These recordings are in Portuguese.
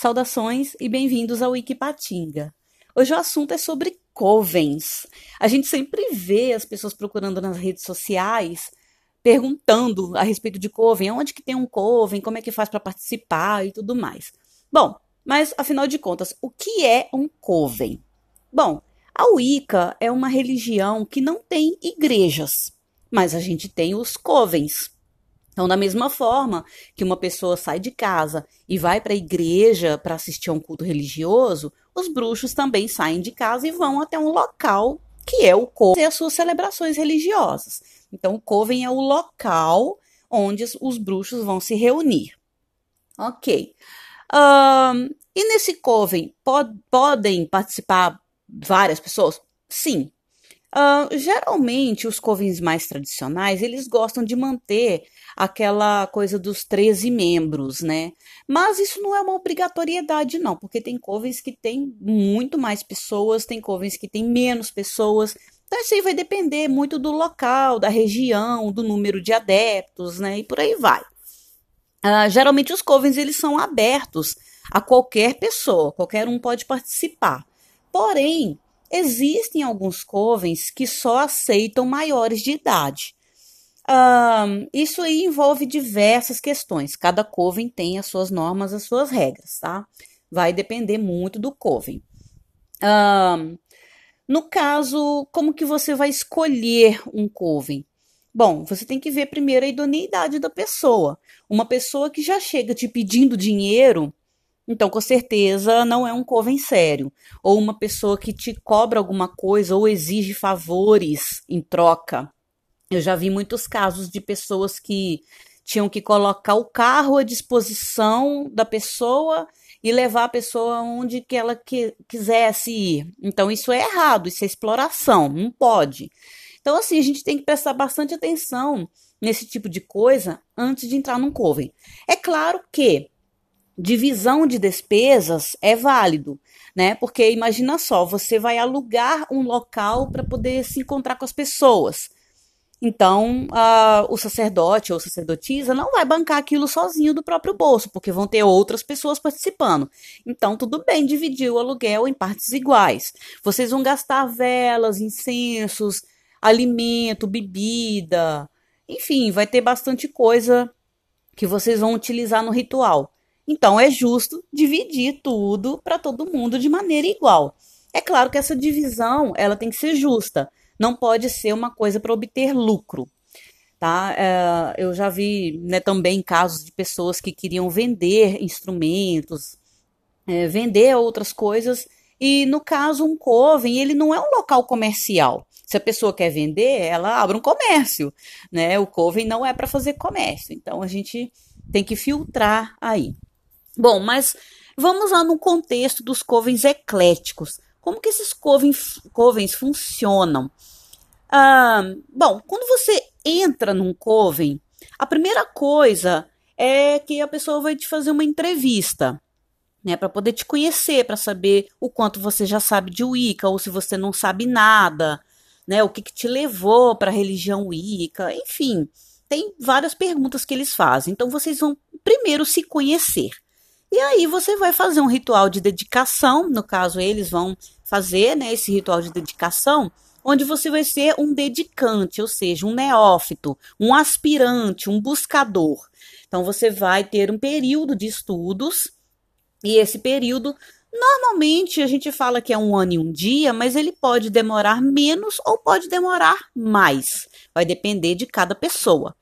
Saudações e bem-vindos ao Wikipatinga. Hoje o assunto é sobre covens. A gente sempre vê as pessoas procurando nas redes sociais, perguntando a respeito de coven, onde que tem um coven, como é que faz para participar e tudo mais. Bom, mas afinal de contas, o que é um coven? Bom, a Wicca é uma religião que não tem igrejas, mas a gente tem os covens. Então, da mesma forma que uma pessoa sai de casa e vai para a igreja para assistir a um culto religioso, os bruxos também saem de casa e vão até um local que é o coven e as suas celebrações religiosas. Então, o coven é o local onde os bruxos vão se reunir. Ok. Um, e nesse coven pod podem participar várias pessoas? Sim. Uh, geralmente, os covens mais tradicionais, eles gostam de manter aquela coisa dos 13 membros, né? Mas isso não é uma obrigatoriedade, não, porque tem covens que tem muito mais pessoas, tem covens que tem menos pessoas. Então, isso aí vai depender muito do local, da região, do número de adeptos, né? E por aí vai. Uh, geralmente, os covens, eles são abertos a qualquer pessoa, qualquer um pode participar. Porém, existem alguns covens que só aceitam maiores de idade. Um, isso aí envolve diversas questões. Cada coven tem as suas normas, as suas regras, tá? Vai depender muito do coven. Um, no caso, como que você vai escolher um coven? Bom, você tem que ver primeiro a idoneidade da pessoa. Uma pessoa que já chega te pedindo dinheiro, então com certeza não é um coven sério. Ou uma pessoa que te cobra alguma coisa ou exige favores em troca. Eu já vi muitos casos de pessoas que tinham que colocar o carro à disposição da pessoa e levar a pessoa onde que ela que, quisesse ir. Então isso é errado, isso é exploração, não pode. Então assim, a gente tem que prestar bastante atenção nesse tipo de coisa antes de entrar num coven. É claro que divisão de despesas é válido, né? Porque imagina só, você vai alugar um local para poder se encontrar com as pessoas. Então, uh, o sacerdote ou sacerdotisa não vai bancar aquilo sozinho do próprio bolso, porque vão ter outras pessoas participando. Então, tudo bem dividir o aluguel em partes iguais. Vocês vão gastar velas, incensos, alimento, bebida, enfim, vai ter bastante coisa que vocês vão utilizar no ritual. Então, é justo dividir tudo para todo mundo de maneira igual. É claro que essa divisão ela tem que ser justa não pode ser uma coisa para obter lucro. Tá? É, eu já vi né, também casos de pessoas que queriam vender instrumentos, é, vender outras coisas, e no caso, um coven, ele não é um local comercial. Se a pessoa quer vender, ela abre um comércio, né? O coven não é para fazer comércio. Então a gente tem que filtrar aí. Bom, mas vamos lá no contexto dos covens ecléticos. Como que esses covens, covens funcionam? Ah, bom, quando você entra num coven, a primeira coisa é que a pessoa vai te fazer uma entrevista, né, para poder te conhecer, para saber o quanto você já sabe de Wicca ou se você não sabe nada, né, o que, que te levou para a religião Wicca, enfim, tem várias perguntas que eles fazem. Então vocês vão primeiro se conhecer. E aí você vai fazer um ritual de dedicação, no caso eles vão fazer, né, esse ritual de dedicação, onde você vai ser um dedicante, ou seja, um neófito, um aspirante, um buscador. Então você vai ter um período de estudos e esse período Normalmente a gente fala que é um ano e um dia, mas ele pode demorar menos ou pode demorar mais. Vai depender de cada pessoa.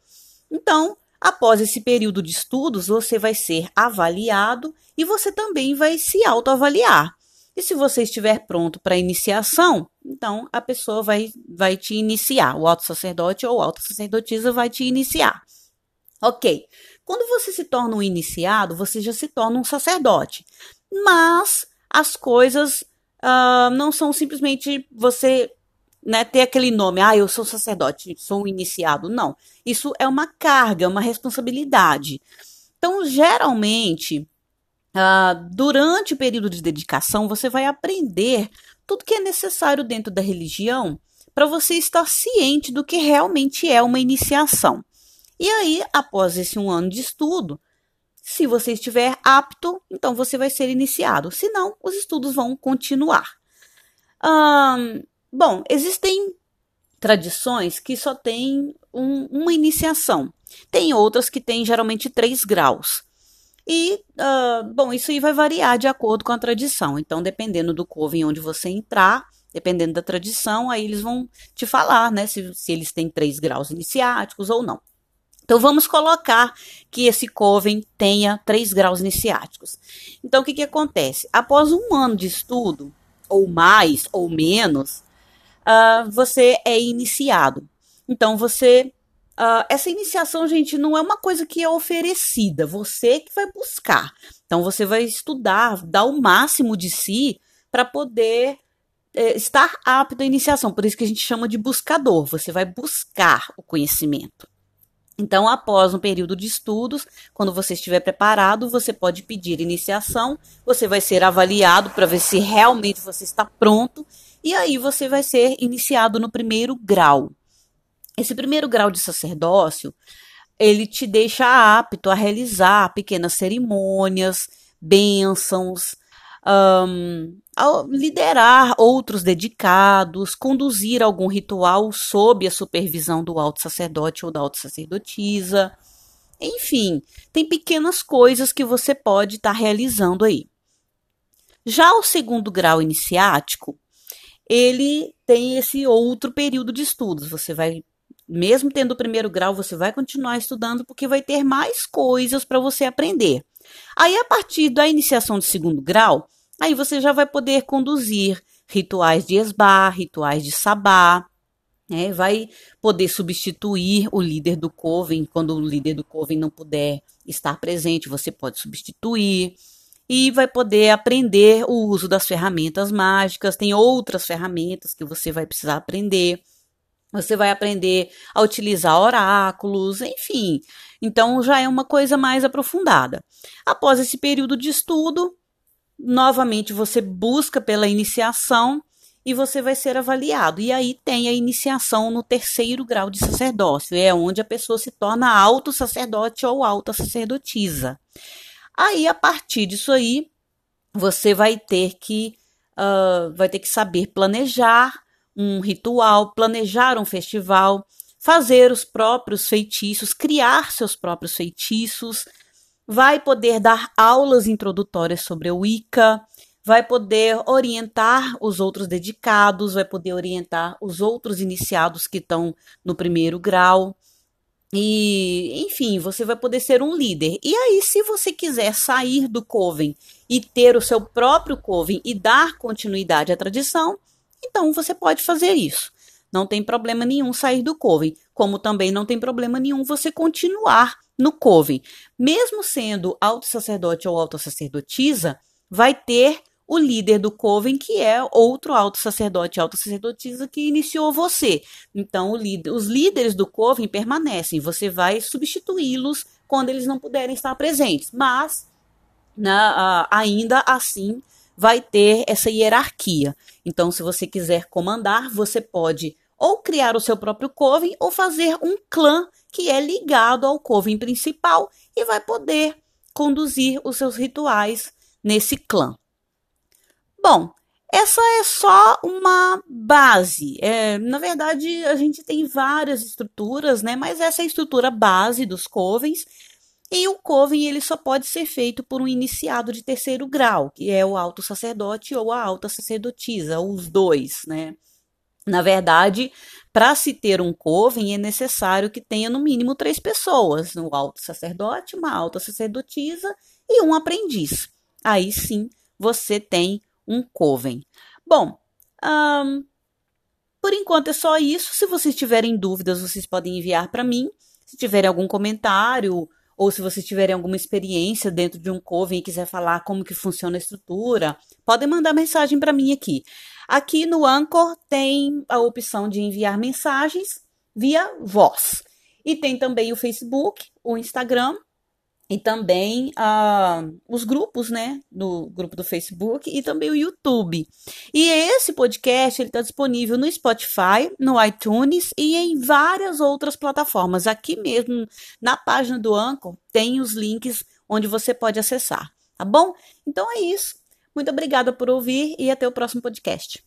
Então, Após esse período de estudos, você vai ser avaliado e você também vai se autoavaliar. E se você estiver pronto para iniciação, então a pessoa vai, vai te iniciar, o alto sacerdote ou alta sacerdotisa vai te iniciar. Ok. Quando você se torna um iniciado, você já se torna um sacerdote. Mas as coisas uh, não são simplesmente você né, ter aquele nome, ah, eu sou sacerdote, sou um iniciado. Não. Isso é uma carga, uma responsabilidade. Então, geralmente, uh, durante o período de dedicação, você vai aprender tudo que é necessário dentro da religião para você estar ciente do que realmente é uma iniciação. E aí, após esse um ano de estudo, Se você estiver apto, então você vai ser iniciado. Se não, os estudos vão continuar. Bom, existem tradições que só têm um, uma iniciação. Tem outras que têm geralmente três graus. E, uh, bom, isso aí vai variar de acordo com a tradição. Então, dependendo do coven onde você entrar, dependendo da tradição, aí eles vão te falar, né, se, se eles têm três graus iniciáticos ou não. Então, vamos colocar que esse coven tenha três graus iniciáticos. Então, o que, que acontece? Após um ano de estudo, ou mais, ou menos, uh, você é iniciado. Então, você Uh, essa iniciação, gente, não é uma coisa que é oferecida, você que vai buscar. Então, você vai estudar, dar o máximo de si para poder é, estar apto à iniciação. Por isso que a gente chama de buscador. Você vai buscar o conhecimento. Então, após um período de estudos, quando você estiver preparado, você pode pedir iniciação. Você vai ser avaliado para ver se realmente você está pronto. E aí você vai ser iniciado no primeiro grau. Esse primeiro grau de sacerdócio, ele te deixa apto a realizar pequenas cerimônias, bênçãos, um, liderar outros dedicados, conduzir algum ritual sob a supervisão do alto sacerdote ou da alta sacerdotisa. Enfim, tem pequenas coisas que você pode estar tá realizando aí. Já o segundo grau iniciático, ele tem esse outro período de estudos. Você vai mesmo tendo o primeiro grau, você vai continuar estudando porque vai ter mais coisas para você aprender. Aí, a partir da iniciação de segundo grau, aí você já vai poder conduzir rituais de esbar, rituais de sabá, né? vai poder substituir o líder do coven, quando o líder do coven não puder estar presente, você pode substituir e vai poder aprender o uso das ferramentas mágicas. Tem outras ferramentas que você vai precisar aprender. Você vai aprender a utilizar oráculos, enfim. Então já é uma coisa mais aprofundada. Após esse período de estudo, novamente você busca pela iniciação e você vai ser avaliado. E aí tem a iniciação no terceiro grau de sacerdócio, é onde a pessoa se torna alto sacerdote ou alta sacerdotisa. Aí, a partir disso aí, você vai ter que uh, vai ter que saber planejar um ritual, planejar um festival, fazer os próprios feitiços, criar seus próprios feitiços, vai poder dar aulas introdutórias sobre o Wicca, vai poder orientar os outros dedicados, vai poder orientar os outros iniciados que estão no primeiro grau. E, enfim, você vai poder ser um líder. E aí, se você quiser sair do coven e ter o seu próprio coven e dar continuidade à tradição, então você pode fazer isso. Não tem problema nenhum sair do coven, como também não tem problema nenhum você continuar no coven. Mesmo sendo alto sacerdote ou alta sacerdotisa, vai ter o líder do coven, que é outro alto sacerdote, alta sacerdotisa que iniciou você. Então, líder, os líderes do coven permanecem. Você vai substituí-los quando eles não puderem estar presentes. Mas, na, uh, ainda assim, vai ter essa hierarquia. Então, se você quiser comandar, você pode ou criar o seu próprio coven ou fazer um clã que é ligado ao coven principal e vai poder conduzir os seus rituais nesse clã. Bom, essa é só uma base. É, na verdade, a gente tem várias estruturas, né? Mas essa é a estrutura base dos covens e o coven ele só pode ser feito por um iniciado de terceiro grau, que é o alto sacerdote ou a alta sacerdotisa, os dois, né? Na verdade, para se ter um coven é necessário que tenha no mínimo três pessoas: um alto sacerdote, uma alta sacerdotisa e um aprendiz. Aí sim você tem um coven. Bom, um, por enquanto é só isso. Se vocês tiverem dúvidas, vocês podem enviar para mim. Se tiverem algum comentário ou se vocês tiverem alguma experiência dentro de um coven e quiser falar como que funciona a estrutura, podem mandar mensagem para mim aqui. Aqui no Anchor tem a opção de enviar mensagens via voz. E tem também o Facebook, o Instagram e também uh, os grupos, né, no grupo do Facebook e também o YouTube. E esse podcast ele está disponível no Spotify, no iTunes e em várias outras plataformas. Aqui mesmo na página do Anchor tem os links onde você pode acessar, tá bom? Então é isso. Muito obrigada por ouvir e até o próximo podcast.